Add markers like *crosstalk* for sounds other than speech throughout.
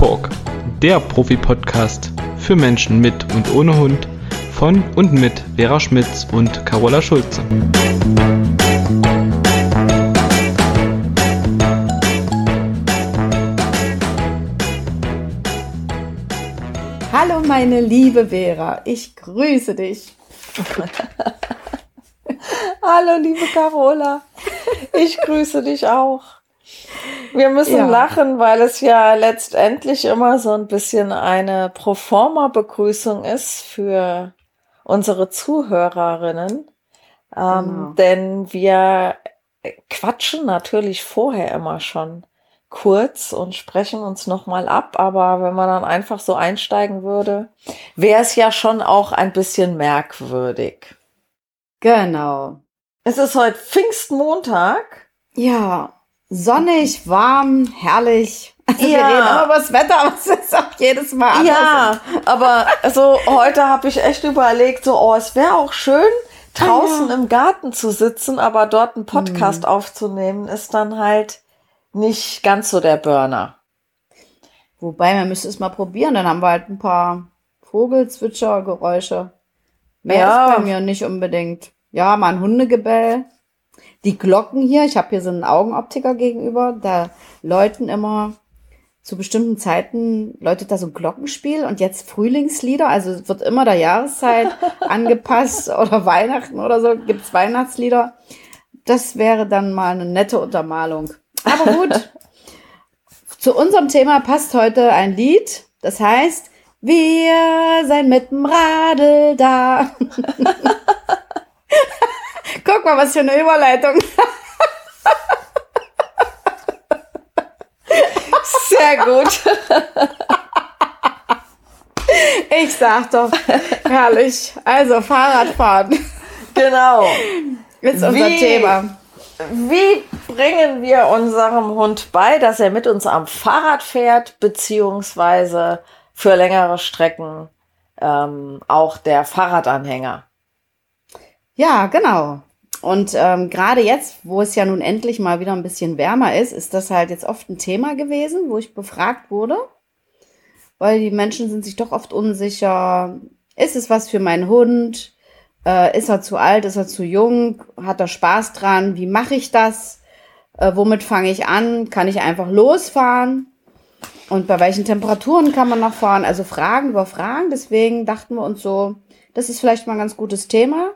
Talk, der Profi-Podcast für Menschen mit und ohne Hund von und mit Vera Schmitz und Carola Schulze. Hallo meine liebe Vera, ich grüße dich. *laughs* Hallo liebe Carola, ich grüße dich auch. Wir müssen ja. lachen, weil es ja letztendlich immer so ein bisschen eine Proforma-Begrüßung ist für unsere Zuhörerinnen. Ähm, genau. Denn wir quatschen natürlich vorher immer schon kurz und sprechen uns nochmal ab. Aber wenn man dann einfach so einsteigen würde, wäre es ja schon auch ein bisschen merkwürdig. Genau. Es ist heute Pfingstmontag. Ja, sonnig, warm, herrlich. Also ja. wir reden immer über das Wetter, aber es ist auch jedes Mal anders. Ja, aber so heute habe ich echt überlegt, so, oh, es wäre auch schön, draußen ah, ja. im Garten zu sitzen, aber dort einen Podcast hm. aufzunehmen, ist dann halt nicht ganz so der Burner. Wobei, man müsste es mal probieren, dann haben wir halt ein paar Vogelzwitschergeräusche. Mehr ja. ist bei mir nicht unbedingt. Ja, mal ein Hundegebell. Die Glocken hier, ich habe hier so einen Augenoptiker gegenüber, da läuten immer zu bestimmten Zeiten läutet da so ein Glockenspiel und jetzt Frühlingslieder, also wird immer der Jahreszeit *laughs* angepasst oder Weihnachten oder so, gibt's Weihnachtslieder. Das wäre dann mal eine nette Untermalung. Aber gut, *laughs* zu unserem Thema passt heute ein Lied, das heißt, wir sein mit dem Radl da. *laughs* Guck mal, was für eine Überleitung. Sehr gut. Ich sag doch, herrlich. Also Fahrradfahren. Genau. Ist unser wie, Thema. Wie bringen wir unserem Hund bei, dass er mit uns am Fahrrad fährt, beziehungsweise für längere Strecken ähm, auch der Fahrradanhänger? Ja, genau. Und ähm, gerade jetzt, wo es ja nun endlich mal wieder ein bisschen wärmer ist, ist das halt jetzt oft ein Thema gewesen, wo ich befragt wurde. Weil die Menschen sind sich doch oft unsicher. Ist es was für meinen Hund? Äh, ist er zu alt? Ist er zu jung? Hat er Spaß dran? Wie mache ich das? Äh, womit fange ich an? Kann ich einfach losfahren? Und bei welchen Temperaturen kann man noch fahren? Also Fragen über Fragen. Deswegen dachten wir uns so, das ist vielleicht mal ein ganz gutes Thema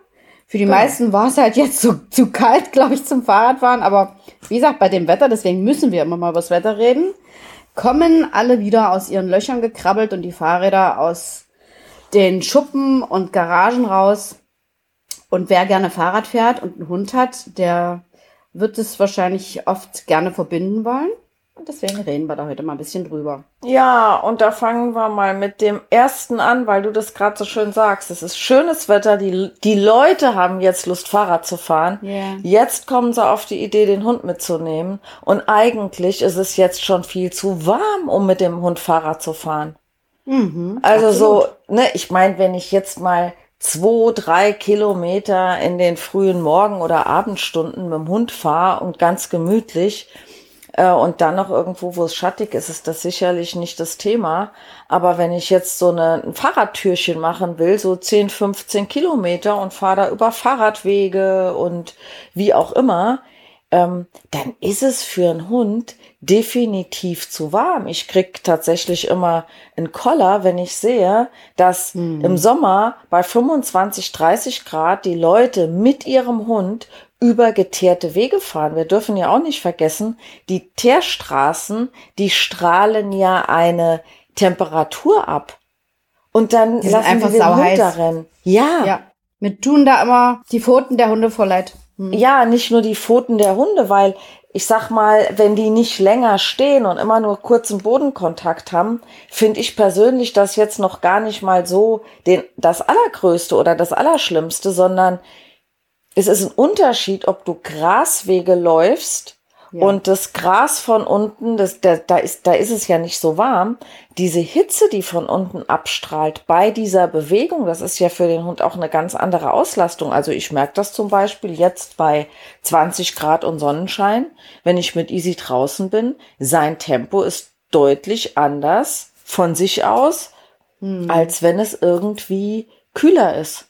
für die genau. meisten war es halt jetzt so, *laughs* zu kalt, glaube ich, zum Fahrradfahren. Aber wie gesagt, bei dem Wetter, deswegen müssen wir immer mal über das Wetter reden, kommen alle wieder aus ihren Löchern gekrabbelt und die Fahrräder aus den Schuppen und Garagen raus. Und wer gerne Fahrrad fährt und einen Hund hat, der wird es wahrscheinlich oft gerne verbinden wollen. Und deswegen reden wir da heute mal ein bisschen drüber. Ja, und da fangen wir mal mit dem ersten an, weil du das gerade so schön sagst. Es ist schönes Wetter, die, die Leute haben jetzt Lust, Fahrrad zu fahren. Yeah. Jetzt kommen sie auf die Idee, den Hund mitzunehmen. Und eigentlich ist es jetzt schon viel zu warm, um mit dem Hund Fahrrad zu fahren. Mhm, also absolut. so, ne, ich meine, wenn ich jetzt mal zwei, drei Kilometer in den frühen Morgen- oder Abendstunden mit dem Hund fahre und ganz gemütlich, äh, und dann noch irgendwo, wo es schattig ist, ist das sicherlich nicht das Thema. Aber wenn ich jetzt so eine, ein Fahrradtürchen machen will, so 10, 15 Kilometer und fahre da über Fahrradwege und wie auch immer, ähm, dann ist es für einen Hund definitiv zu warm. Ich krieg tatsächlich immer einen Koller, wenn ich sehe, dass mhm. im Sommer bei 25, 30 Grad die Leute mit ihrem Hund über geteerte Wege fahren. Wir dürfen ja auch nicht vergessen, die Teerstraßen, die strahlen ja eine Temperatur ab. Und dann die lassen einfach wir den Hund darin. Ja. ja. Mir tun da immer die Pfoten der Hunde voll leid. Hm. Ja, nicht nur die Pfoten der Hunde, weil ich sag mal, wenn die nicht länger stehen und immer nur kurzen Bodenkontakt haben, finde ich persönlich das jetzt noch gar nicht mal so den, das Allergrößte oder das Allerschlimmste, sondern es ist ein Unterschied, ob du Graswege läufst ja. und das Gras von unten, das, da, da, ist, da ist es ja nicht so warm. Diese Hitze, die von unten abstrahlt bei dieser Bewegung, das ist ja für den Hund auch eine ganz andere Auslastung. Also ich merke das zum Beispiel jetzt bei 20 Grad und Sonnenschein, wenn ich mit Easy draußen bin. Sein Tempo ist deutlich anders von sich aus, hm. als wenn es irgendwie kühler ist.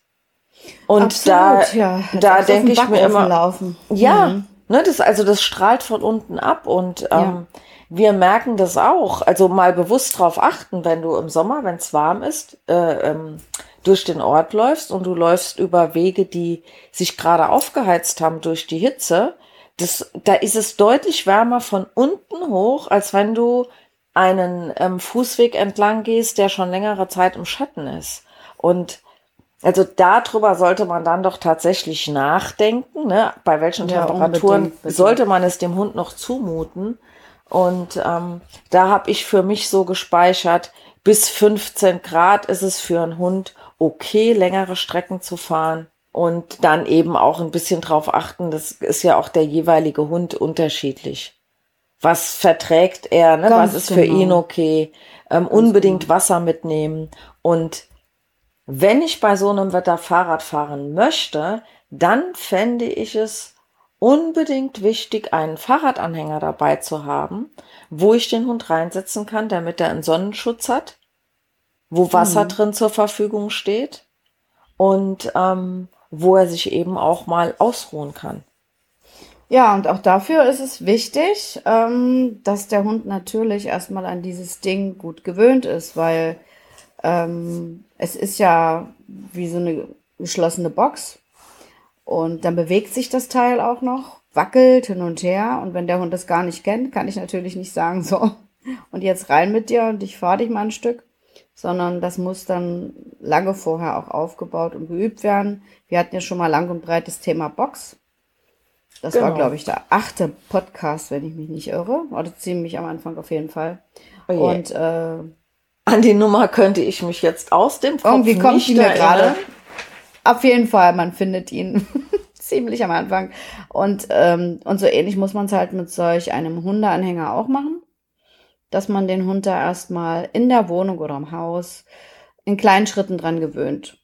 Und Absolut, da, ja. da denke ich mir immer, laufen. ja, mhm. ne, das, also das strahlt von unten ab und ähm, ja. wir merken das auch. Also mal bewusst drauf achten, wenn du im Sommer, wenn es warm ist, äh, ähm, durch den Ort läufst und du läufst über Wege, die sich gerade aufgeheizt haben durch die Hitze, das, da ist es deutlich wärmer von unten hoch, als wenn du einen ähm, Fußweg entlang gehst, der schon längere Zeit im Schatten ist. Und also darüber sollte man dann doch tatsächlich nachdenken, ne? bei welchen ja, Temperaturen sollte man es dem Hund noch zumuten. Und ähm, da habe ich für mich so gespeichert, bis 15 Grad ist es für einen Hund okay, längere Strecken zu fahren. Und dann eben auch ein bisschen drauf achten, das ist ja auch der jeweilige Hund unterschiedlich. Was verträgt er, ne? was ist genau. für ihn okay? Ähm, unbedingt genau. Wasser mitnehmen und wenn ich bei so einem Wetter Fahrrad fahren möchte, dann fände ich es unbedingt wichtig, einen Fahrradanhänger dabei zu haben, wo ich den Hund reinsetzen kann, damit er einen Sonnenschutz hat, wo Wasser mhm. drin zur Verfügung steht und ähm, wo er sich eben auch mal ausruhen kann. Ja, und auch dafür ist es wichtig, ähm, dass der Hund natürlich erstmal an dieses Ding gut gewöhnt ist, weil ähm, es ist ja wie so eine geschlossene Box. Und dann bewegt sich das Teil auch noch, wackelt hin und her. Und wenn der Hund das gar nicht kennt, kann ich natürlich nicht sagen, so, und jetzt rein mit dir und ich fahre dich mal ein Stück. Sondern das muss dann lange vorher auch aufgebaut und geübt werden. Wir hatten ja schon mal lang und breit das Thema Box. Das genau. war, glaube ich, der achte Podcast, wenn ich mich nicht irre. Oder ziemlich am Anfang auf jeden Fall. Oh und äh, an die Nummer könnte ich mich jetzt aus dem Kopf Irgendwie kommt nicht mir gerade. Auf jeden Fall, man findet ihn *laughs* ziemlich am Anfang. Und, ähm, und so ähnlich muss man es halt mit solch einem Hundeanhänger auch machen. Dass man den Hund da erstmal in der Wohnung oder im Haus in kleinen Schritten dran gewöhnt.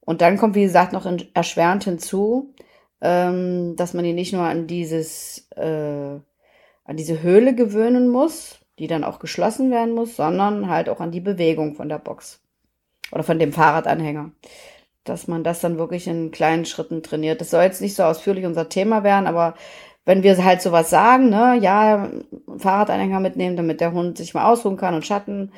Und dann kommt, wie gesagt, noch erschwerend hinzu, ähm, dass man ihn nicht nur an dieses, äh, an diese Höhle gewöhnen muss, die dann auch geschlossen werden muss, sondern halt auch an die Bewegung von der Box oder von dem Fahrradanhänger. Dass man das dann wirklich in kleinen Schritten trainiert. Das soll jetzt nicht so ausführlich unser Thema werden, aber wenn wir halt sowas sagen, ne, ja, Fahrradanhänger mitnehmen, damit der Hund sich mal ausruhen kann und Schatten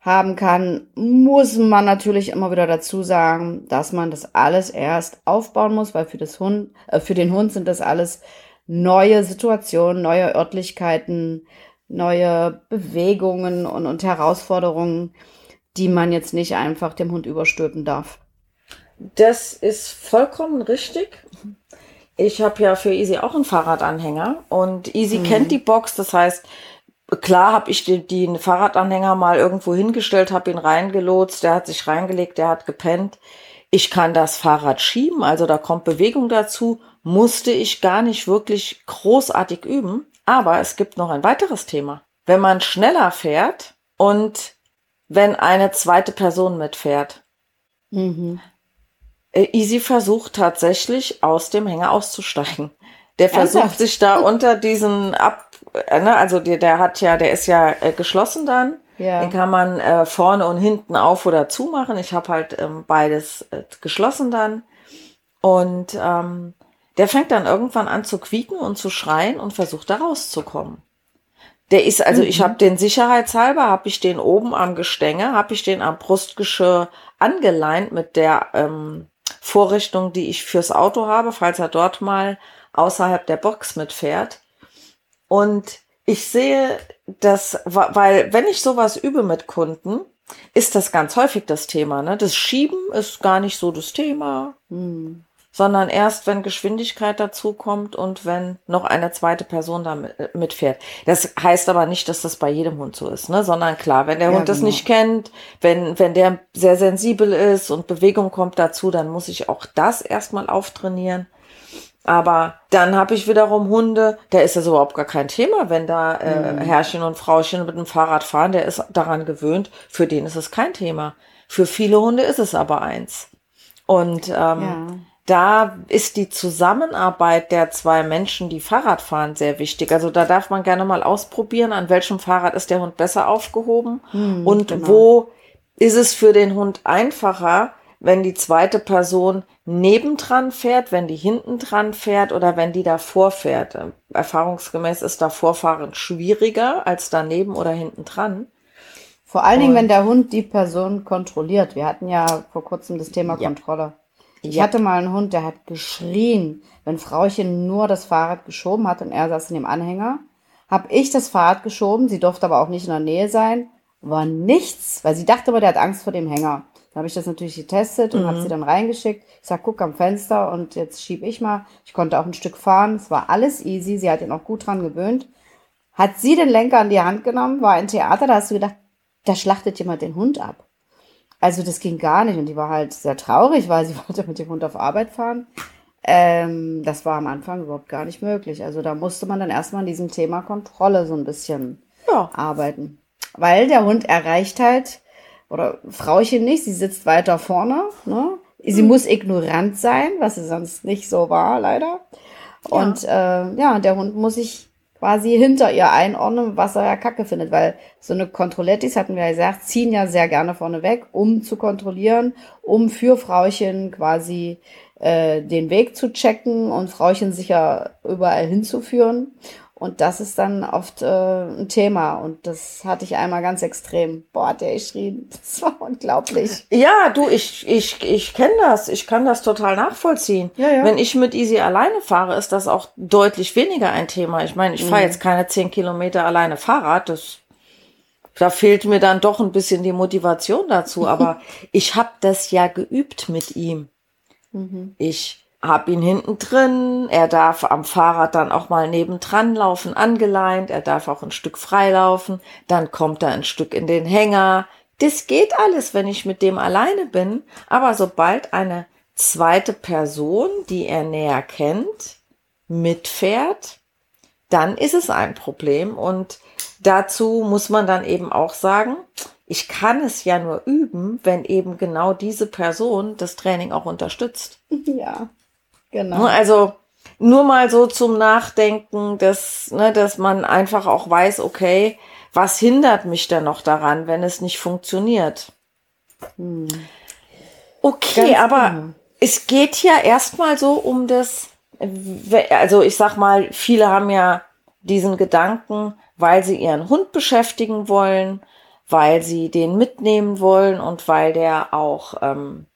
haben kann, muss man natürlich immer wieder dazu sagen, dass man das alles erst aufbauen muss, weil für das Hund, äh, für den Hund sind das alles neue Situationen, neue Örtlichkeiten, neue Bewegungen und, und Herausforderungen, die man jetzt nicht einfach dem Hund überstülpen darf. Das ist vollkommen richtig. Ich habe ja für Easy auch einen Fahrradanhänger und Easy mhm. kennt die Box. Das heißt, klar habe ich den, den Fahrradanhänger mal irgendwo hingestellt, habe ihn reingelotst, der hat sich reingelegt, der hat gepennt. Ich kann das Fahrrad schieben, also da kommt Bewegung dazu. Musste ich gar nicht wirklich großartig üben. Aber es gibt noch ein weiteres Thema. Wenn man schneller fährt und wenn eine zweite Person mitfährt. Mhm. Äh, Easy versucht tatsächlich aus dem Hänger auszusteigen. Der versucht Ernsthaft? sich da unter diesen ab, äh, ne, also der, der hat ja, der ist ja äh, geschlossen dann. Ja. Den kann man äh, vorne und hinten auf oder zu machen. Ich habe halt ähm, beides äh, geschlossen dann. Und ähm, der fängt dann irgendwann an zu quieken und zu schreien und versucht da rauszukommen. Der ist, also mhm. ich habe den sicherheitshalber, habe ich den oben am Gestänge, habe ich den am Brustgeschirr angeleint mit der ähm, Vorrichtung, die ich fürs Auto habe, falls er dort mal außerhalb der Box mitfährt. Und ich sehe das, weil wenn ich sowas übe mit Kunden, ist das ganz häufig das Thema. Ne? Das Schieben ist gar nicht so das Thema. Mhm sondern erst, wenn Geschwindigkeit dazukommt und wenn noch eine zweite Person da äh, mitfährt. Das heißt aber nicht, dass das bei jedem Hund so ist, ne? sondern klar, wenn der ja, Hund das genau. nicht kennt, wenn, wenn der sehr sensibel ist und Bewegung kommt dazu, dann muss ich auch das erstmal auftrainieren. Aber dann habe ich wiederum Hunde, da ist das überhaupt gar kein Thema, wenn da äh, mhm. Herrchen und Frauchen mit dem Fahrrad fahren, der ist daran gewöhnt, für den ist es kein Thema. Für viele Hunde ist es aber eins. Und ähm, ja da ist die Zusammenarbeit der zwei Menschen, die Fahrrad fahren, sehr wichtig. Also da darf man gerne mal ausprobieren, an welchem Fahrrad ist der Hund besser aufgehoben hm, und genau. wo ist es für den Hund einfacher, wenn die zweite Person nebendran fährt, wenn die hinten dran fährt oder wenn die davor fährt. Erfahrungsgemäß ist davorfahren schwieriger als daneben oder hinten dran. Vor allen Dingen, wenn der Hund die Person kontrolliert. Wir hatten ja vor kurzem das Thema ja. Kontrolle. Ich ja. hatte mal einen Hund, der hat geschrien, wenn Frauchen nur das Fahrrad geschoben hat und er saß in dem Anhänger. Hab ich das Fahrrad geschoben, sie durfte aber auch nicht in der Nähe sein. War nichts, weil sie dachte aber, der hat Angst vor dem Hänger. Da habe ich das natürlich getestet und mhm. habe sie dann reingeschickt. Ich sag, guck am Fenster und jetzt schieb ich mal. Ich konnte auch ein Stück fahren. Es war alles easy. Sie hat ihn auch gut dran gewöhnt. Hat sie den Lenker in die Hand genommen, war ein Theater, da hast du gedacht, da schlachtet jemand den Hund ab. Also das ging gar nicht und die war halt sehr traurig, weil sie *laughs* wollte mit dem Hund auf Arbeit fahren. Ähm, das war am Anfang überhaupt gar nicht möglich. Also da musste man dann erstmal an diesem Thema Kontrolle so ein bisschen ja. arbeiten. Weil der Hund erreicht halt, oder Frauchen nicht, sie sitzt weiter vorne, ne? Sie mhm. muss ignorant sein, was sie sonst nicht so war, leider. Und ja. Äh, ja, der Hund muss sich quasi hinter ihr einordnen, was er ja kacke findet, weil so eine Kontrollettis, hatten wir ja gesagt, ziehen ja sehr gerne vorne weg, um zu kontrollieren, um für Frauchen quasi äh, den Weg zu checken und Frauchen sicher überall hinzuführen. Und das ist dann oft äh, ein Thema. Und das hatte ich einmal ganz extrem. Boah, hat der geschrien. *laughs* Das war unglaublich. Ja, du, ich, ich, ich kenne das. Ich kann das total nachvollziehen. Ja, ja. Wenn ich mit Easy alleine fahre, ist das auch deutlich weniger ein Thema. Ich meine, ich fahre mhm. jetzt keine zehn Kilometer alleine Fahrrad. Das, da fehlt mir dann doch ein bisschen die Motivation dazu. Aber *laughs* ich habe das ja geübt mit ihm. Mhm. Ich hab ihn hinten drin. Er darf am Fahrrad dann auch mal nebendran laufen, angeleint. Er darf auch ein Stück freilaufen. Dann kommt er ein Stück in den Hänger. Das geht alles, wenn ich mit dem alleine bin. Aber sobald eine zweite Person, die er näher kennt, mitfährt, dann ist es ein Problem. Und dazu muss man dann eben auch sagen, ich kann es ja nur üben, wenn eben genau diese Person das Training auch unterstützt. Ja. Genau. Ne, also nur mal so zum Nachdenken, dass, ne, dass man einfach auch weiß, okay, was hindert mich denn noch daran, wenn es nicht funktioniert? Hm. Okay, Ganz aber genau. es geht ja erstmal so um das, also ich sag mal, viele haben ja diesen Gedanken, weil sie ihren Hund beschäftigen wollen, weil sie den mitnehmen wollen und weil der auch ähm,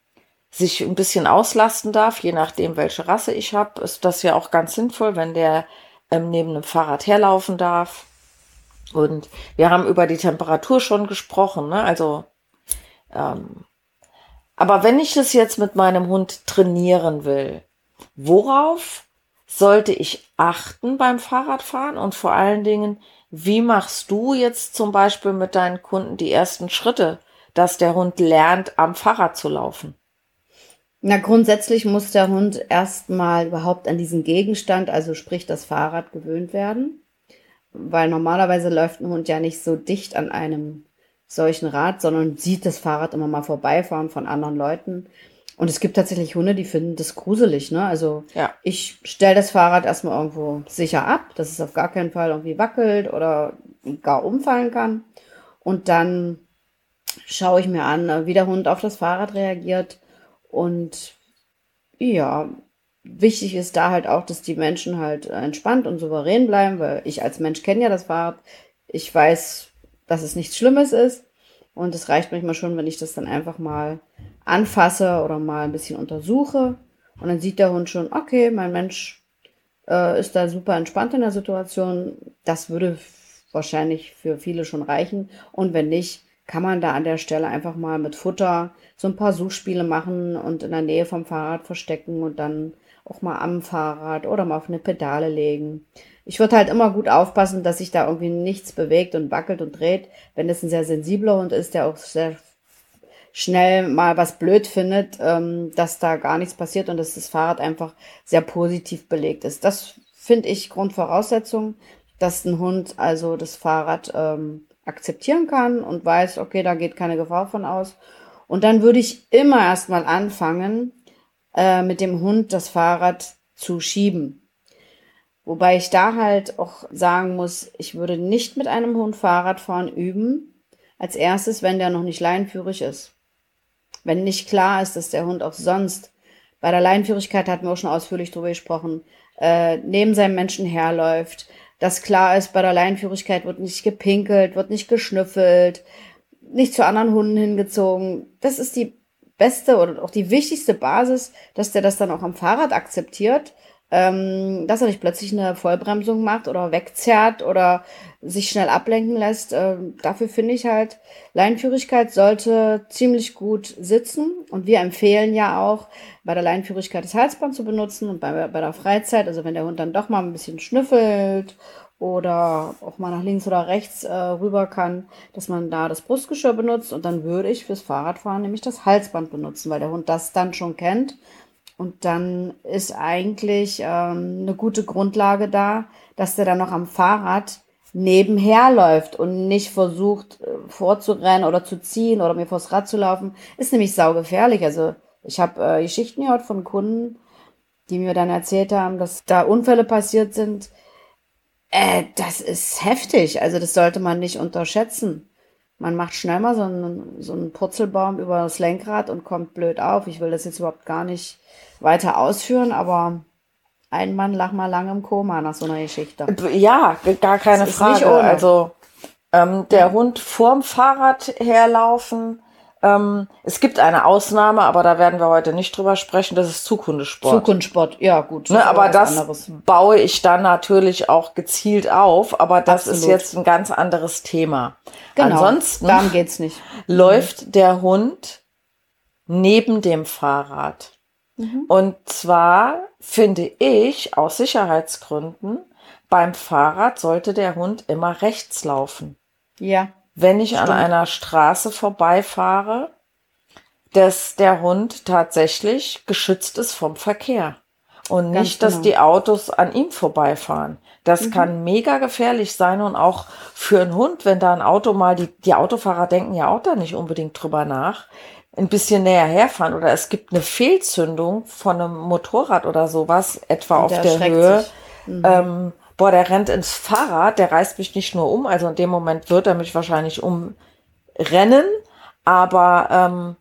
sich ein bisschen auslasten darf, je nachdem, welche Rasse ich habe, ist das ja auch ganz sinnvoll, wenn der ähm, neben einem Fahrrad herlaufen darf. Und wir haben über die Temperatur schon gesprochen, ne? Also, ähm, aber wenn ich das jetzt mit meinem Hund trainieren will, worauf sollte ich achten beim Fahrradfahren und vor allen Dingen, wie machst du jetzt zum Beispiel mit deinen Kunden die ersten Schritte, dass der Hund lernt, am Fahrrad zu laufen? Na, grundsätzlich muss der Hund erstmal überhaupt an diesen Gegenstand, also sprich das Fahrrad, gewöhnt werden. Weil normalerweise läuft ein Hund ja nicht so dicht an einem solchen Rad, sondern sieht das Fahrrad immer mal vorbeifahren von anderen Leuten. Und es gibt tatsächlich Hunde, die finden das gruselig, ne? Also ja. ich stelle das Fahrrad erstmal irgendwo sicher ab, dass es auf gar keinen Fall irgendwie wackelt oder gar umfallen kann. Und dann schaue ich mir an, wie der Hund auf das Fahrrad reagiert und ja, wichtig ist da halt auch, dass die Menschen halt entspannt und souverän bleiben, weil ich als Mensch kenne ja das Fahrrad. Ich weiß, dass es nichts Schlimmes ist. Und es reicht manchmal schon, wenn ich das dann einfach mal anfasse oder mal ein bisschen untersuche. Und dann sieht der Hund schon, okay, mein Mensch äh, ist da super entspannt in der Situation. Das würde wahrscheinlich für viele schon reichen. Und wenn nicht, kann man da an der Stelle einfach mal mit Futter so ein paar Suchspiele machen und in der Nähe vom Fahrrad verstecken und dann auch mal am Fahrrad oder mal auf eine Pedale legen. Ich würde halt immer gut aufpassen, dass sich da irgendwie nichts bewegt und wackelt und dreht. Wenn es ein sehr sensibler Hund ist, der auch sehr schnell mal was blöd findet, ähm, dass da gar nichts passiert und dass das Fahrrad einfach sehr positiv belegt ist. Das finde ich Grundvoraussetzung, dass ein Hund also das Fahrrad ähm, akzeptieren kann und weiß, okay, da geht keine Gefahr von aus. Und dann würde ich immer erstmal anfangen, äh, mit dem Hund das Fahrrad zu schieben. Wobei ich da halt auch sagen muss, ich würde nicht mit einem Hund Fahrradfahren üben. Als erstes, wenn der noch nicht leinführig ist. Wenn nicht klar ist, dass der Hund auch sonst, bei der Leinführigkeit hatten wir auch schon ausführlich drüber gesprochen, äh, neben seinem Menschen herläuft, dass klar ist, bei der Leinführigkeit wird nicht gepinkelt, wird nicht geschnüffelt, nicht zu anderen Hunden hingezogen. Das ist die beste oder auch die wichtigste Basis, dass der das dann auch am Fahrrad akzeptiert ähm, dass er nicht plötzlich eine Vollbremsung macht oder wegzerrt oder sich schnell ablenken lässt. Ähm, dafür finde ich halt, Leinführigkeit sollte ziemlich gut sitzen. Und wir empfehlen ja auch, bei der Leinführigkeit das Halsband zu benutzen und bei, bei der Freizeit, also wenn der Hund dann doch mal ein bisschen schnüffelt oder auch mal nach links oder rechts äh, rüber kann, dass man da das Brustgeschirr benutzt. Und dann würde ich fürs Fahrradfahren nämlich das Halsband benutzen, weil der Hund das dann schon kennt. Und dann ist eigentlich ähm, eine gute Grundlage da, dass der dann noch am Fahrrad nebenher läuft und nicht versucht äh, vorzurennen oder zu ziehen oder mir vors Rad zu laufen. Ist nämlich saugefährlich. Also ich habe äh, Geschichten gehört von Kunden, die mir dann erzählt haben, dass da Unfälle passiert sind. Äh, das ist heftig. Also das sollte man nicht unterschätzen. Man macht schnell mal so einen, so einen Purzelbaum über das Lenkrad und kommt blöd auf. Ich will das jetzt überhaupt gar nicht weiter ausführen, aber ein Mann lag mal lange im Koma nach so einer Geschichte. Ja, gar keine Frage. Also ähm, der ja. Hund vorm Fahrrad herlaufen. Ähm, es gibt eine Ausnahme, aber da werden wir heute nicht drüber sprechen. Das ist Zukunftssport. Zukunftssport, ja gut. Ne, aber das anderes. baue ich dann natürlich auch gezielt auf. Aber das Absolut. ist jetzt ein ganz anderes Thema. Genau, Ansonsten darum geht's nicht. läuft der Hund neben dem Fahrrad. Mhm. Und zwar finde ich aus Sicherheitsgründen, beim Fahrrad sollte der Hund immer rechts laufen. Ja. Wenn ich stimmt. an einer Straße vorbeifahre, dass der Hund tatsächlich geschützt ist vom Verkehr. Und nicht, genau. dass die Autos an ihm vorbeifahren. Das mhm. kann mega gefährlich sein und auch für einen Hund, wenn da ein Auto mal, die, die Autofahrer denken ja auch da nicht unbedingt drüber nach ein bisschen näher herfahren oder es gibt eine Fehlzündung von einem Motorrad oder sowas, etwa auf der Höhe. Mhm. Ähm, boah, der rennt ins Fahrrad, der reißt mich nicht nur um, also in dem Moment wird er mich wahrscheinlich umrennen, aber ähm,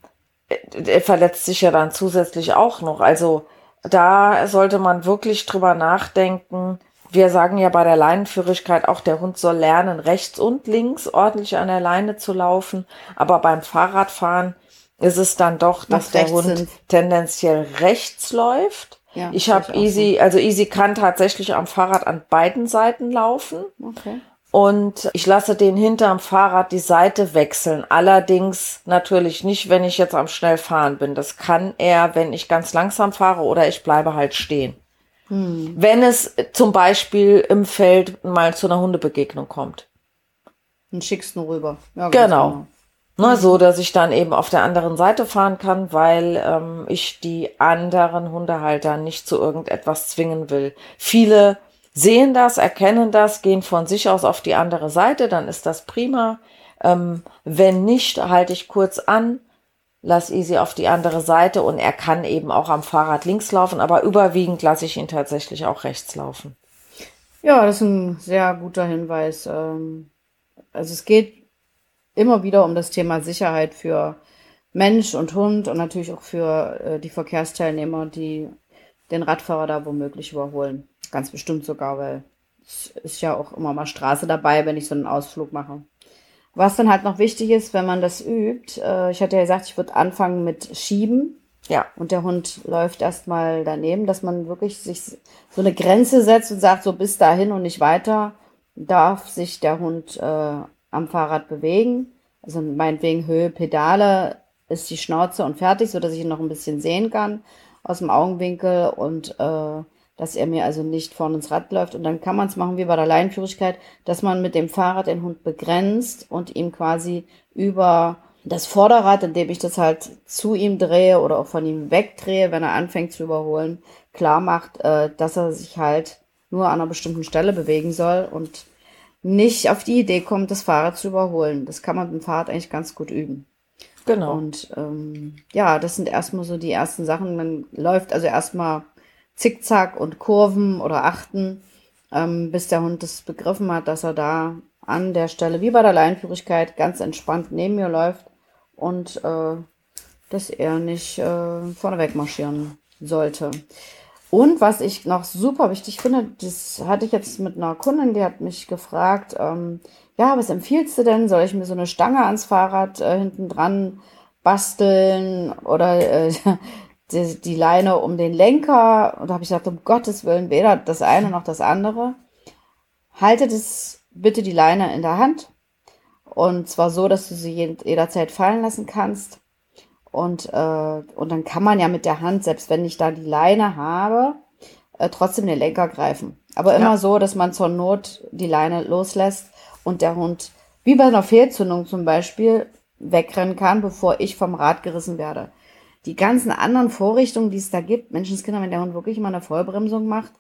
er verletzt sich ja dann zusätzlich auch noch. Also da sollte man wirklich drüber nachdenken. Wir sagen ja bei der Leinenführigkeit auch, der Hund soll lernen, rechts und links ordentlich an der Leine zu laufen. Aber beim Fahrradfahren ist es dann doch, dass der Hund sind. tendenziell rechts läuft. Ja, ich habe Easy, so. also Easy kann tatsächlich am Fahrrad an beiden Seiten laufen. Okay. Und ich lasse den hinterm Fahrrad die Seite wechseln. Allerdings natürlich nicht, wenn ich jetzt am schnell fahren bin. Das kann er, wenn ich ganz langsam fahre oder ich bleibe halt stehen. Hm. Wenn es zum Beispiel im Feld mal zu einer Hundebegegnung kommt. Dann schickst du rüber. Ja, genau. genau. Ne, so dass ich dann eben auf der anderen Seite fahren kann, weil ähm, ich die anderen Hundehalter nicht zu irgendetwas zwingen will. Viele sehen das, erkennen das, gehen von sich aus auf die andere Seite, dann ist das prima. Ähm, wenn nicht, halte ich kurz an, lass Easy auf die andere Seite und er kann eben auch am Fahrrad links laufen, aber überwiegend lasse ich ihn tatsächlich auch rechts laufen. Ja, das ist ein sehr guter Hinweis. Ähm, also es geht immer wieder um das Thema Sicherheit für Mensch und Hund und natürlich auch für äh, die Verkehrsteilnehmer, die den Radfahrer da womöglich überholen. Ganz bestimmt sogar, weil es ist ja auch immer mal Straße dabei, wenn ich so einen Ausflug mache. Was dann halt noch wichtig ist, wenn man das übt, äh, ich hatte ja gesagt, ich würde anfangen mit Schieben. Ja. Und der Hund läuft erstmal daneben, dass man wirklich sich so eine Grenze setzt und sagt, so bis dahin und nicht weiter darf sich der Hund äh, am Fahrrad bewegen. Also meinetwegen Höhe Pedale ist die Schnauze und fertig, so dass ich ihn noch ein bisschen sehen kann aus dem Augenwinkel und äh, dass er mir also nicht vorne ins Rad läuft. Und dann kann man es machen wie bei der Leinführigkeit, dass man mit dem Fahrrad den Hund begrenzt und ihm quasi über das Vorderrad, indem ich das halt zu ihm drehe oder auch von ihm wegdrehe, wenn er anfängt zu überholen, klar macht, äh, dass er sich halt nur an einer bestimmten Stelle bewegen soll und nicht auf die Idee kommt, das Fahrrad zu überholen. Das kann man mit dem Fahrrad eigentlich ganz gut üben. Genau. Und ähm, ja, das sind erstmal so die ersten Sachen. Man läuft also erstmal Zickzack und Kurven oder Achten, ähm, bis der Hund das begriffen hat, dass er da an der Stelle, wie bei der Leinführigkeit, ganz entspannt neben mir läuft und äh, dass er nicht äh, vorneweg marschieren sollte. Und was ich noch super wichtig finde, das hatte ich jetzt mit einer Kundin, die hat mich gefragt, ähm, ja, was empfiehlst du denn? Soll ich mir so eine Stange ans Fahrrad äh, hinten dran basteln oder äh, *laughs* die, die Leine um den Lenker? Und da habe ich gesagt, um Gottes Willen, weder das eine noch das andere. Haltet es bitte die Leine in der Hand. Und zwar so, dass du sie jederzeit fallen lassen kannst. Und, äh, und dann kann man ja mit der Hand, selbst wenn ich da die Leine habe, äh, trotzdem den Lenker greifen. Aber immer ja. so, dass man zur Not die Leine loslässt und der Hund, wie bei einer Fehlzündung zum Beispiel, wegrennen kann, bevor ich vom Rad gerissen werde. Die ganzen anderen Vorrichtungen, die es da gibt, Menschenskinder, wenn der Hund wirklich mal eine Vollbremsung macht,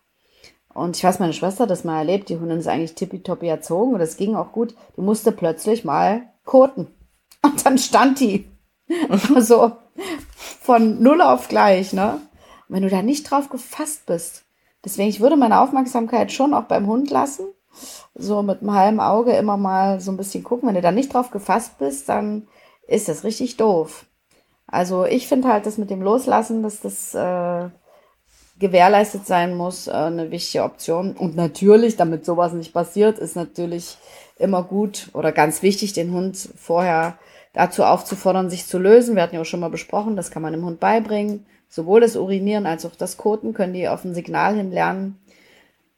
und ich weiß, meine Schwester hat das mal erlebt, die Hundin ist eigentlich tippitoppi erzogen und das ging auch gut. Die musste plötzlich mal koten. Und dann stand die *laughs* so von null auf gleich, ne? Und wenn du da nicht drauf gefasst bist, deswegen, ich würde meine Aufmerksamkeit schon auch beim Hund lassen, so mit einem halben Auge immer mal so ein bisschen gucken. Wenn du da nicht drauf gefasst bist, dann ist das richtig doof. Also ich finde halt das mit dem Loslassen, dass das äh, gewährleistet sein muss, äh, eine wichtige Option. Und natürlich, damit sowas nicht passiert, ist natürlich immer gut oder ganz wichtig, den Hund vorher dazu aufzufordern, sich zu lösen. Wir hatten ja auch schon mal besprochen, das kann man dem Hund beibringen. Sowohl das Urinieren als auch das Koten können die auf ein Signal hin lernen.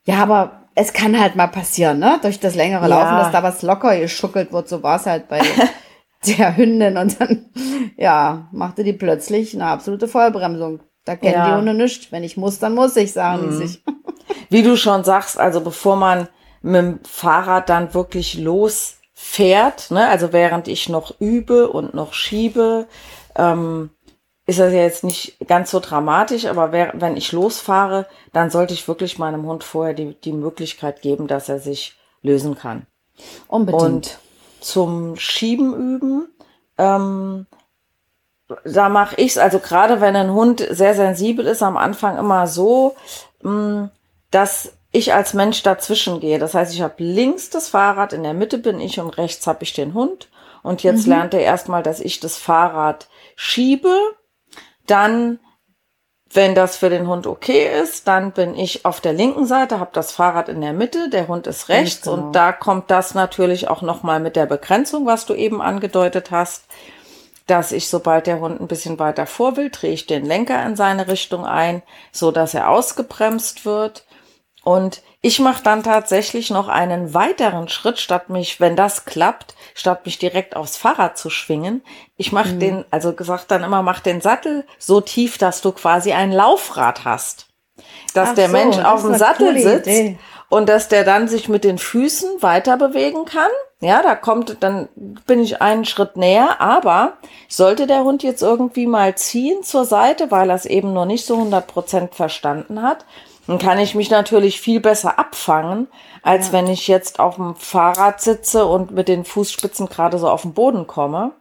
Ja, aber es kann halt mal passieren, ne? Durch das längere Laufen, ja. dass da was locker geschuckelt wird. So war es halt bei *laughs* der Hündin. Und dann, ja, machte die plötzlich eine absolute Vollbremsung. Da kennen ja. die Hunde nichts. Wenn ich muss, dann muss ich, sagen mhm. die sich. Wie du schon sagst, also bevor man mit dem Fahrrad dann wirklich los fährt, ne, also während ich noch übe und noch schiebe, ähm, ist das ja jetzt nicht ganz so dramatisch, aber wer, wenn ich losfahre, dann sollte ich wirklich meinem Hund vorher die, die Möglichkeit geben, dass er sich lösen kann. Unbedingt. Und zum Schieben üben, ähm, da mache ich's also gerade wenn ein Hund sehr sensibel ist, am Anfang immer so, mh, mm, dass ich als Mensch dazwischen gehe. Das heißt, ich habe links das Fahrrad, in der Mitte bin ich und rechts habe ich den Hund. Und jetzt mhm. lernt er erstmal, dass ich das Fahrrad schiebe. Dann, wenn das für den Hund okay ist, dann bin ich auf der linken Seite, habe das Fahrrad in der Mitte, der Hund ist rechts. Genau. Und da kommt das natürlich auch nochmal mit der Begrenzung, was du eben angedeutet hast dass ich, sobald der Hund ein bisschen weiter vor will, drehe ich den Lenker in seine Richtung ein, so dass er ausgebremst wird. Und ich mache dann tatsächlich noch einen weiteren Schritt, statt mich, wenn das klappt, statt mich direkt aufs Fahrrad zu schwingen. Ich mache mhm. den, also gesagt dann immer, mach den Sattel so tief, dass du quasi ein Laufrad hast. Dass Ach der so, Mensch auf dem Sattel sitzt Idee. und dass der dann sich mit den Füßen weiter bewegen kann. Ja, da kommt, dann bin ich einen Schritt näher, aber sollte der Hund jetzt irgendwie mal ziehen zur Seite, weil er es eben noch nicht so 100 Prozent verstanden hat, dann kann ich mich natürlich viel besser abfangen, als ja. wenn ich jetzt auf dem Fahrrad sitze und mit den Fußspitzen gerade so auf den Boden komme.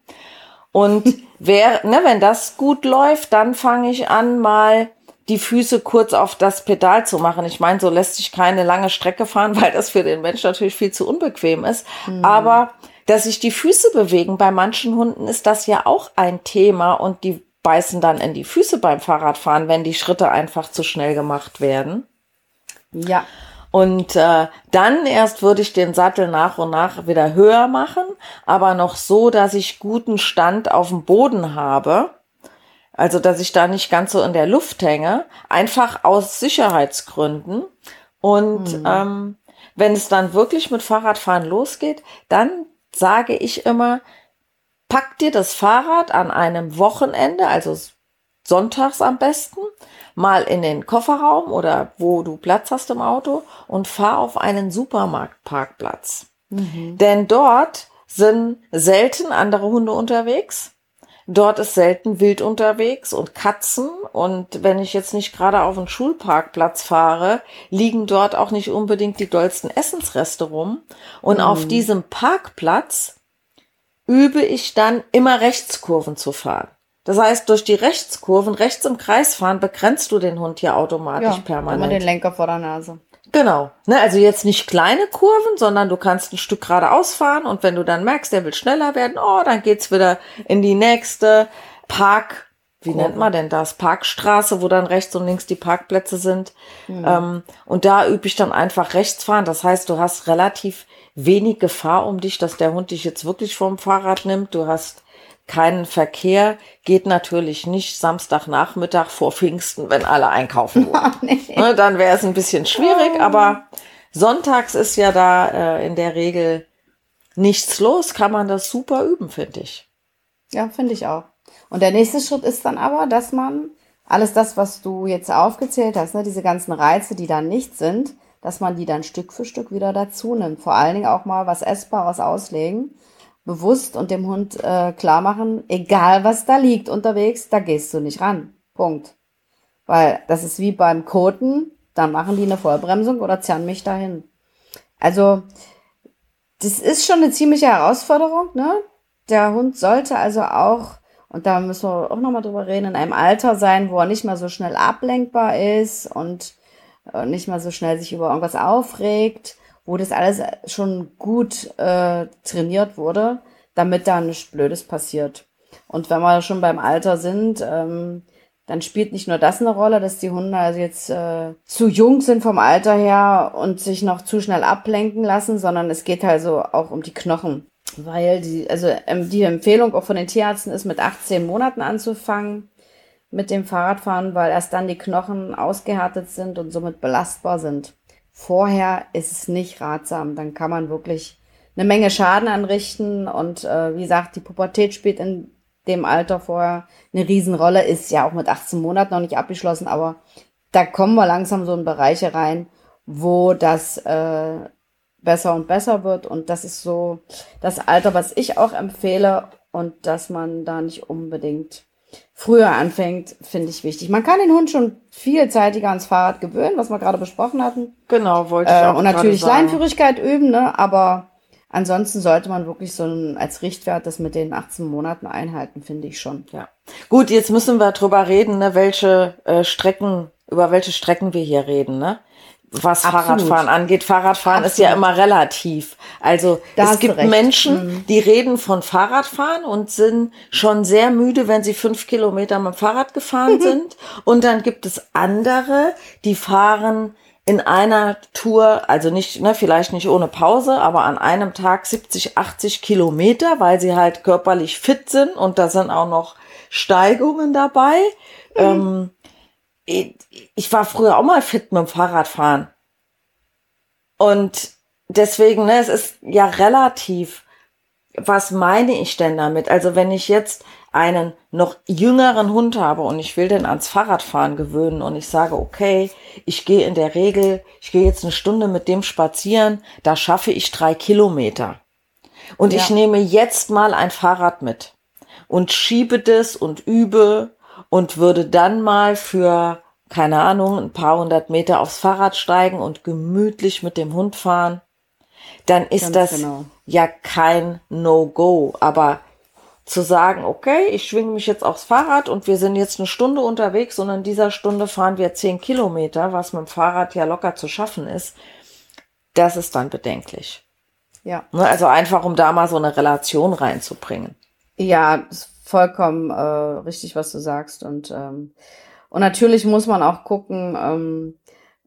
Und *laughs* wer, ne, wenn das gut läuft, dann fange ich an, mal die Füße kurz auf das Pedal zu machen. Ich meine, so lässt sich keine lange Strecke fahren, *laughs* weil das für den Mensch natürlich viel zu unbequem ist. Mhm. Aber dass sich die Füße bewegen, bei manchen Hunden ist das ja auch ein Thema und die beißen dann in die Füße beim Fahrradfahren, wenn die Schritte einfach zu schnell gemacht werden. Ja. Und äh, dann erst würde ich den Sattel nach und nach wieder höher machen, aber noch so, dass ich guten Stand auf dem Boden habe. Also, dass ich da nicht ganz so in der Luft hänge, einfach aus Sicherheitsgründen. Und mhm. ähm, wenn es dann wirklich mit Fahrradfahren losgeht, dann sage ich immer, pack dir das Fahrrad an einem Wochenende, also sonntags am besten, mal in den Kofferraum oder wo du Platz hast im Auto und fahr auf einen Supermarktparkplatz. Mhm. Denn dort sind selten andere Hunde unterwegs. Dort ist selten Wild unterwegs und Katzen. Und wenn ich jetzt nicht gerade auf einen Schulparkplatz fahre, liegen dort auch nicht unbedingt die dollsten Essensreste rum. Und mhm. auf diesem Parkplatz übe ich dann immer Rechtskurven zu fahren. Das heißt, durch die Rechtskurven, rechts im Kreis fahren, begrenzt du den Hund ja automatisch ja, permanent. Immer den Lenker vor der Nase. Genau. Ne, also jetzt nicht kleine Kurven, sondern du kannst ein Stück geradeaus fahren und wenn du dann merkst, der will schneller werden, oh, dann geht's wieder in die nächste Park, wie Kurve. nennt man denn das? Parkstraße, wo dann rechts und links die Parkplätze sind. Mhm. Ähm, und da übe ich dann einfach rechts fahren. Das heißt, du hast relativ wenig Gefahr um dich, dass der Hund dich jetzt wirklich vom Fahrrad nimmt. Du hast keinen Verkehr. Geht natürlich nicht Samstagnachmittag vor Pfingsten, wenn alle einkaufen wollen. *laughs* Oh, nee. ne, dann wäre es ein bisschen schwierig, oh. aber sonntags ist ja da äh, in der Regel nichts los, kann man das super üben, finde ich. Ja, finde ich auch. Und der nächste Schritt ist dann aber, dass man alles das, was du jetzt aufgezählt hast, ne, diese ganzen Reize, die dann nicht sind, dass man die dann Stück für Stück wieder dazu nimmt. Vor allen Dingen auch mal was Essbares auslegen bewusst und dem Hund äh, klar machen, egal was da liegt unterwegs, da gehst du nicht ran. Punkt. Weil das ist wie beim Koten, dann machen die eine Vollbremsung oder zerren mich dahin. Also, das ist schon eine ziemliche Herausforderung, ne? Der Hund sollte also auch, und da müssen wir auch nochmal drüber reden, in einem Alter sein, wo er nicht mehr so schnell ablenkbar ist und nicht mehr so schnell sich über irgendwas aufregt wo das alles schon gut äh, trainiert wurde, damit da nichts Blödes passiert. Und wenn wir schon beim Alter sind, ähm, dann spielt nicht nur das eine Rolle, dass die Hunde also jetzt äh, zu jung sind vom Alter her und sich noch zu schnell ablenken lassen, sondern es geht also auch um die Knochen. Weil die, also ähm, die Empfehlung auch von den Tierärzten ist, mit 18 Monaten anzufangen mit dem Fahrradfahren, weil erst dann die Knochen ausgehärtet sind und somit belastbar sind. Vorher ist es nicht ratsam. Dann kann man wirklich eine Menge Schaden anrichten. Und äh, wie gesagt, die Pubertät spielt in dem Alter vorher eine Riesenrolle. Ist ja auch mit 18 Monaten noch nicht abgeschlossen, aber da kommen wir langsam so in Bereiche rein, wo das äh, besser und besser wird. Und das ist so das Alter, was ich auch empfehle und dass man da nicht unbedingt früher anfängt, finde ich wichtig. Man kann den Hund schon vielzeitiger ans Fahrrad gewöhnen, was wir gerade besprochen hatten. Genau, wollte ich äh, auch Und natürlich Leinführigkeit üben, ne? aber ansonsten sollte man wirklich so ein, als Richtwert das mit den 18 Monaten einhalten, finde ich schon. Ja. Gut, jetzt müssen wir drüber reden, ne, welche äh, Strecken, über welche Strecken wir hier reden, ne? Was Absolut. Fahrradfahren angeht. Fahrradfahren Absolut. ist ja immer relativ. Also da es gibt Menschen, mhm. die reden von Fahrradfahren und sind schon sehr müde, wenn sie fünf Kilometer mit dem Fahrrad gefahren *laughs* sind. Und dann gibt es andere, die fahren in einer Tour, also nicht, ne, vielleicht nicht ohne Pause, aber an einem Tag 70, 80 Kilometer, weil sie halt körperlich fit sind und da sind auch noch Steigungen dabei. Mhm. Ähm, ich war früher auch mal fit mit dem Fahrradfahren. Und deswegen, ne, es ist ja relativ. Was meine ich denn damit? Also wenn ich jetzt einen noch jüngeren Hund habe und ich will den ans Fahrradfahren gewöhnen und ich sage, okay, ich gehe in der Regel, ich gehe jetzt eine Stunde mit dem spazieren, da schaffe ich drei Kilometer. Und ja. ich nehme jetzt mal ein Fahrrad mit und schiebe das und übe und würde dann mal für, keine Ahnung, ein paar hundert Meter aufs Fahrrad steigen und gemütlich mit dem Hund fahren, dann ist Ganz das genau. ja kein No-Go. Aber zu sagen, okay, ich schwinge mich jetzt aufs Fahrrad und wir sind jetzt eine Stunde unterwegs und in dieser Stunde fahren wir zehn Kilometer, was mit dem Fahrrad ja locker zu schaffen ist, das ist dann bedenklich. Ja. Ne, also einfach, um da mal so eine Relation reinzubringen. Ja, vollkommen äh, richtig, was du sagst. Und, ähm, und natürlich muss man auch gucken, ähm,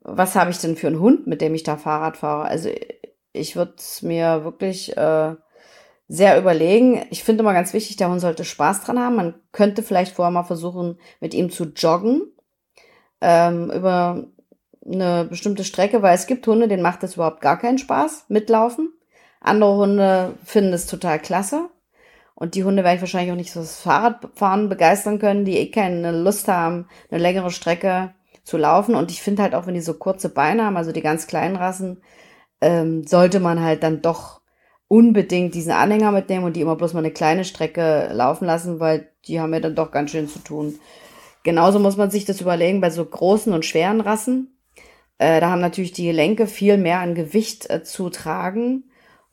was habe ich denn für einen Hund, mit dem ich da Fahrrad fahre. Also ich würde es mir wirklich äh, sehr überlegen. Ich finde immer ganz wichtig, der Hund sollte Spaß dran haben. Man könnte vielleicht vorher mal versuchen, mit ihm zu joggen ähm, über eine bestimmte Strecke, weil es gibt Hunde, denen macht das überhaupt gar keinen Spaß, mitlaufen. Andere Hunde finden es total klasse. Und die Hunde werde ich wahrscheinlich auch nicht so das Fahrradfahren begeistern können, die eh keine Lust haben, eine längere Strecke zu laufen. Und ich finde halt auch, wenn die so kurze Beine haben, also die ganz kleinen Rassen, ähm, sollte man halt dann doch unbedingt diesen Anhänger mitnehmen und die immer bloß mal eine kleine Strecke laufen lassen, weil die haben ja dann doch ganz schön zu tun. Genauso muss man sich das überlegen bei so großen und schweren Rassen. Äh, da haben natürlich die Gelenke viel mehr an Gewicht äh, zu tragen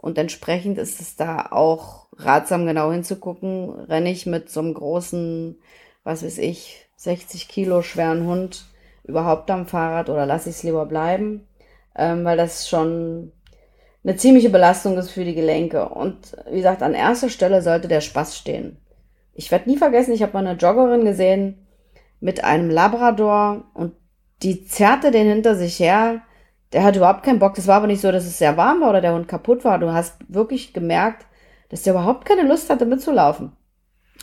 Und entsprechend ist es da auch ratsam, genau hinzugucken. Renne ich mit so einem großen, was weiß ich, 60 Kilo schweren Hund überhaupt am Fahrrad oder lasse ich es lieber bleiben? Ähm, weil das schon eine ziemliche Belastung ist für die Gelenke. Und wie gesagt, an erster Stelle sollte der Spaß stehen. Ich werde nie vergessen, ich habe mal eine Joggerin gesehen mit einem Labrador und die zerrte den hinter sich her. Der hat überhaupt keinen Bock. Das war aber nicht so, dass es sehr warm war oder der Hund kaputt war. Du hast wirklich gemerkt, dass der überhaupt keine Lust hatte mitzulaufen.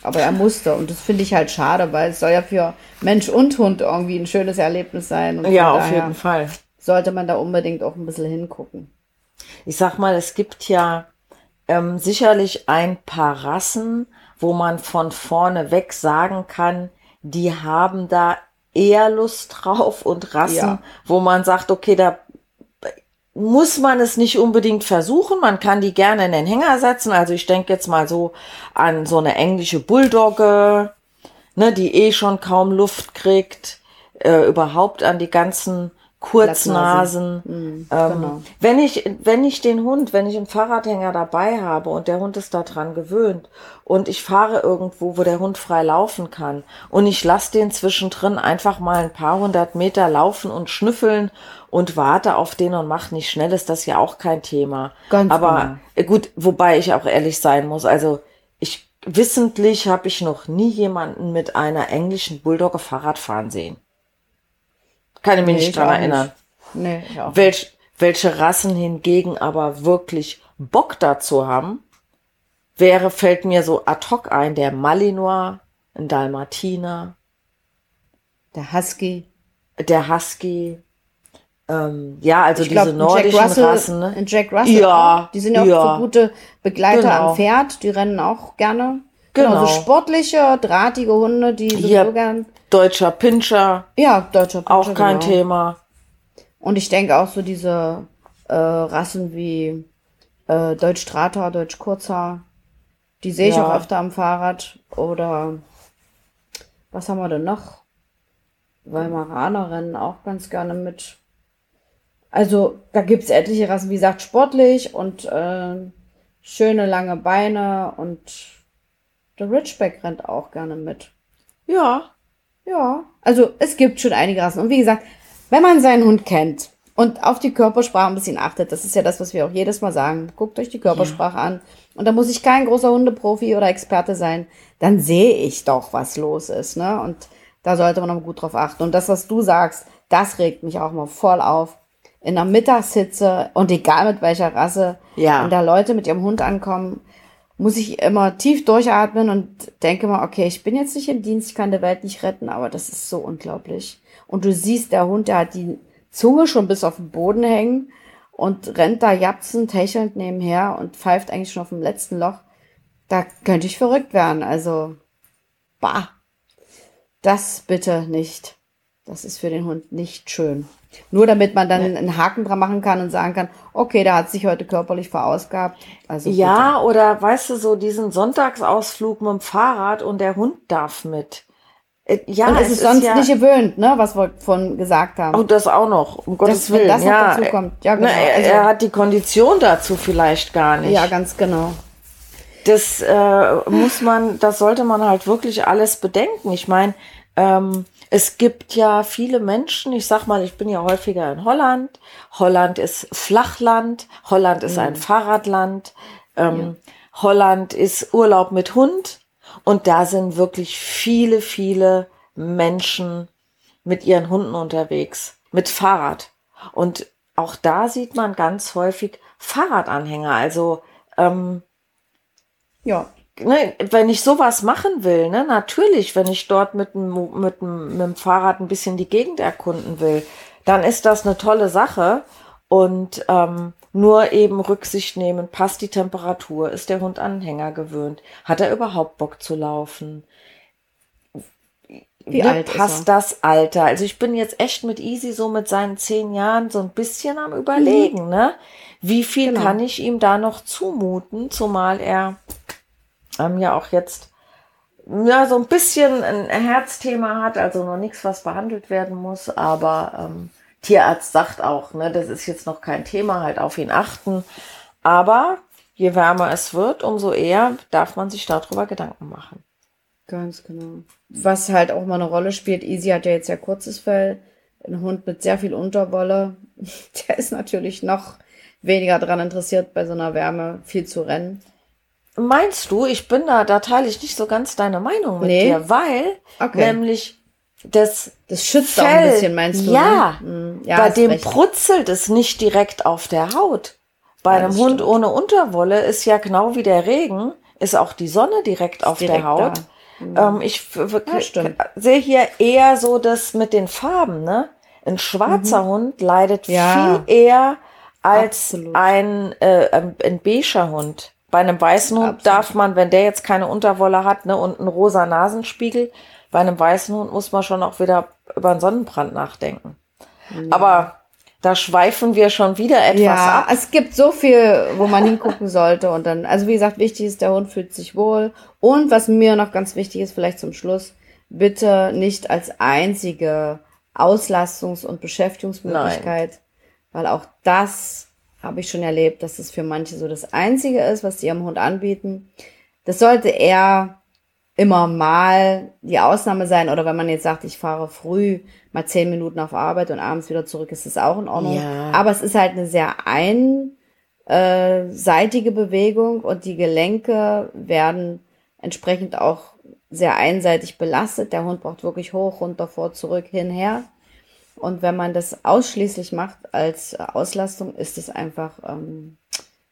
Aber er musste und das finde ich halt schade, weil es soll ja für Mensch und Hund irgendwie ein schönes Erlebnis sein. Und ja, auf jeden Fall. Sollte man da unbedingt auch ein bisschen hingucken. Ich sag mal, es gibt ja ähm, sicherlich ein paar Rassen, wo man von vorne weg sagen kann, die haben da eher Lust drauf und Rassen, ja. wo man sagt, okay, da muss man es nicht unbedingt versuchen. Man kann die gerne in den Hänger setzen. Also ich denke jetzt mal so an so eine englische Bulldogge, ne, die eh schon kaum Luft kriegt. Äh, überhaupt an die ganzen Kurznasen. Mhm, ähm, genau. Wenn ich, wenn ich den Hund, wenn ich einen Fahrradhänger dabei habe und der Hund ist daran gewöhnt und ich fahre irgendwo, wo der Hund frei laufen kann und ich lasse den zwischendrin einfach mal ein paar hundert Meter laufen und schnüffeln und warte auf den und mach nicht schnell, ist das ja auch kein Thema. Ganz Aber genau. gut, wobei ich auch ehrlich sein muss, also ich wissentlich habe ich noch nie jemanden mit einer englischen Bulldogge Fahrrad fahren sehen. Kann ich mich nee, nicht dran erinnern. Nicht. Nee, Welch, welche Rassen hingegen aber wirklich Bock dazu haben, wäre, fällt mir so ad hoc ein, der Malinois, ein Dalmatiner. Der Husky. Der Husky. Ähm, ja, also ich diese glaub, nordischen Russell, Rassen. Ne? Jack Russell. Ja. Auch. Die sind ja, ja. auch so gute Begleiter genau. am Pferd. Die rennen auch gerne. Genau. genau. so sportliche, drahtige Hunde, die so ja, gern. Deutscher Pinscher. Ja, deutscher Pinscher. Auch kein genau. Thema. Und ich denke auch so diese äh, Rassen wie äh, Deutsch Strata, Deutsch Kurzhaar, die sehe ich ja. auch öfter am Fahrrad. Oder was haben wir denn noch? Weimaraner rennen auch ganz gerne mit. Also da gibt's etliche Rassen, wie gesagt, sportlich und äh, schöne lange Beine und der Ridgeback rennt auch gerne mit. Ja. Ja. Also es gibt schon einige Rassen. Und wie gesagt, wenn man seinen Hund kennt und auf die Körpersprache ein bisschen achtet, das ist ja das, was wir auch jedes Mal sagen, guckt euch die Körpersprache ja. an. Und da muss ich kein großer Hundeprofi oder Experte sein, dann sehe ich doch, was los ist. Ne? Und da sollte man auch gut drauf achten. Und das, was du sagst, das regt mich auch mal voll auf. In der Mittagshitze und egal mit welcher Rasse, ja. wenn da Leute mit ihrem Hund ankommen, muss ich immer tief durchatmen und denke mal, okay, ich bin jetzt nicht im Dienst, ich kann der Welt nicht retten, aber das ist so unglaublich. Und du siehst, der Hund, der hat die Zunge schon bis auf den Boden hängen und rennt da japsend, hechelnd nebenher und pfeift eigentlich schon auf dem letzten Loch. Da könnte ich verrückt werden. Also, bah, das bitte nicht. Das ist für den Hund nicht schön. Nur damit man dann einen Haken dran machen kann und sagen kann, okay, der hat sich heute körperlich verausgabt. Also ja, bitte. oder weißt du, so diesen Sonntagsausflug mit dem Fahrrad und der Hund darf mit. Äh, ja, und es, es ist sonst ja, nicht gewöhnt, ne, was wir von gesagt haben. Und das auch noch, um Gottes das, Willen. das ja, dazu kommt. Ja, genau. Na, er, also, er, hat die Kondition dazu vielleicht gar nicht. Ja, ganz genau. Das äh, muss man, das sollte man halt wirklich alles bedenken. Ich meine, ähm, es gibt ja viele Menschen, ich sag mal, ich bin ja häufiger in Holland. Holland ist Flachland, Holland ist mhm. ein Fahrradland, ähm, ja. Holland ist Urlaub mit Hund und da sind wirklich viele, viele Menschen mit ihren Hunden unterwegs, mit Fahrrad. Und auch da sieht man ganz häufig Fahrradanhänger. Also ähm, ja ne, wenn ich sowas machen will, ne, natürlich, wenn ich dort mit dem, mit, dem, mit dem Fahrrad ein bisschen die Gegend erkunden will, dann ist das eine tolle Sache. Und ähm, nur eben Rücksicht nehmen, passt die Temperatur, ist der Hund an den Hänger gewöhnt, hat er überhaupt Bock zu laufen? Wie ne, passt das Alter? Also ich bin jetzt echt mit Easy so mit seinen zehn Jahren so ein bisschen am überlegen, mhm. ne? Wie viel genau. kann ich ihm da noch zumuten, zumal er ähm, ja auch jetzt ja so ein bisschen ein Herzthema hat, also noch nichts, was behandelt werden muss, aber ähm, Tierarzt sagt auch, ne, das ist jetzt noch kein Thema, halt auf ihn achten. Aber je wärmer es wird, umso eher darf man sich darüber Gedanken machen. Ganz genau. Was halt auch mal eine Rolle spielt, Easy hat ja jetzt ja kurzes Fell, ein Hund mit sehr viel Unterwolle, *laughs* der ist natürlich noch weniger daran interessiert, bei so einer Wärme viel zu rennen. Meinst du, ich bin da, da teile ich nicht so ganz deine Meinung mit nee. dir, weil okay. nämlich das, das schützt Fell, auch ein bisschen, meinst du? Ja, ne? ja bei dem recht. brutzelt es nicht direkt auf der Haut. Bei ja, einem Hund stimmt. ohne Unterwolle ist ja genau wie der Regen, ist auch die Sonne direkt auf direkt der Haut. Mhm. Ähm, ich ja, sehe hier eher so das mit den Farben, ne? Ein schwarzer mhm. Hund leidet viel eher als Absolut. ein, äh, ein beiger Hund. Bei einem weißen Hund Absolut. darf man, wenn der jetzt keine Unterwolle hat ne, und einen rosa Nasenspiegel, bei einem weißen Hund muss man schon auch wieder über einen Sonnenbrand nachdenken. Ja. Aber da schweifen wir schon wieder etwas ja, ab. Es gibt so viel, wo man hingucken sollte. Und dann, also wie gesagt, wichtig ist, der Hund fühlt sich wohl. Und was mir noch ganz wichtig ist, vielleicht zum Schluss, bitte nicht als einzige Auslastungs- und Beschäftigungsmöglichkeit, Nein. weil auch das habe ich schon erlebt, dass es für manche so das Einzige ist, was sie ihrem Hund anbieten. Das sollte eher immer mal die Ausnahme sein. Oder wenn man jetzt sagt, ich fahre früh mal zehn Minuten auf Arbeit und abends wieder zurück, ist das auch in Ordnung. Ja. Aber es ist halt eine sehr einseitige Bewegung und die Gelenke werden entsprechend auch sehr einseitig belastet. Der Hund braucht wirklich hoch, runter, vor, zurück, hin, her. Und wenn man das ausschließlich macht als Auslastung, ist es einfach ähm,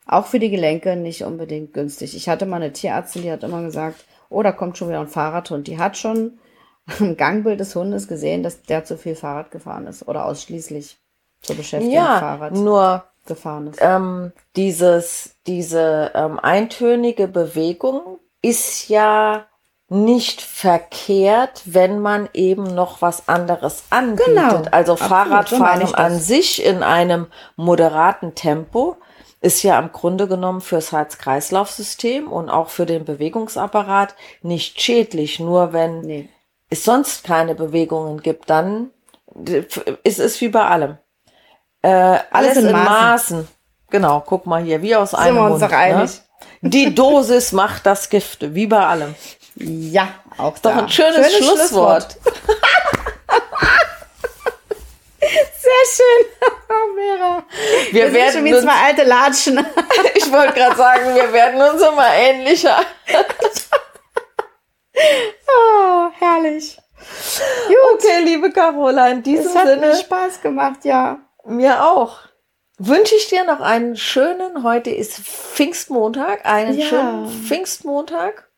auch für die Gelenke nicht unbedingt günstig. Ich hatte mal eine Tierärztin, die hat immer gesagt, oh, da kommt schon wieder ein Fahrradhund. Die hat schon *laughs* am Gangbild des Hundes gesehen, dass der zu viel Fahrrad gefahren ist oder ausschließlich zur Beschäftigung ja, Fahrrad nur gefahren ist. Ähm, dieses, diese ähm, eintönige Bewegung ist ja nicht verkehrt, wenn man eben noch was anderes anbietet. Genau. Also Fahrradfahren so an sich in einem moderaten Tempo ist ja im Grunde genommen fürs Herz-Kreislauf-System und auch für den Bewegungsapparat nicht schädlich. Nur wenn nee. es sonst keine Bewegungen gibt, dann ist es wie bei allem. Äh, alles, alles in, in Maßen. Maßen. Genau, guck mal hier, wie aus einem Sind wir uns Mund. Ne? Die Dosis macht das Gift, wie bei allem. Ja, auch Doch da. ein schönes, schönes Schlusswort. Schlusswort. Sehr schön, *laughs* Vera. Wir, wir werden wie zwei alte Latschen. *laughs* ich wollte gerade sagen, wir werden uns immer ähnlicher. *laughs* oh, herrlich. Gut. Okay, liebe Carola, in diesem es hat Sinne. Mir Spaß gemacht, ja. Mir auch. Wünsche ich dir noch einen schönen, heute ist Pfingstmontag, einen ja. schönen Pfingstmontag.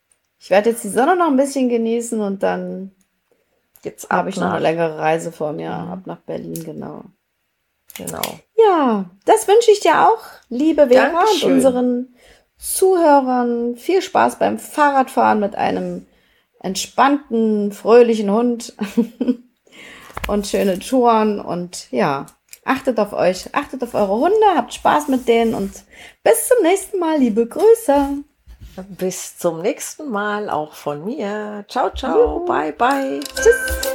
Ich werde jetzt die Sonne noch ein bisschen genießen und dann jetzt habe ich noch eine längere Reise vor mir, mhm. ab nach Berlin, genau. Genau. Ja, das wünsche ich dir auch, liebe Vera Dankeschön. und unseren Zuhörern. Viel Spaß beim Fahrradfahren mit einem entspannten, fröhlichen Hund *laughs* und schöne Touren und ja, achtet auf euch, achtet auf eure Hunde, habt Spaß mit denen und bis zum nächsten Mal, liebe Grüße. Bis zum nächsten Mal, auch von mir. Ciao, ciao, bye, bye. Tschüss.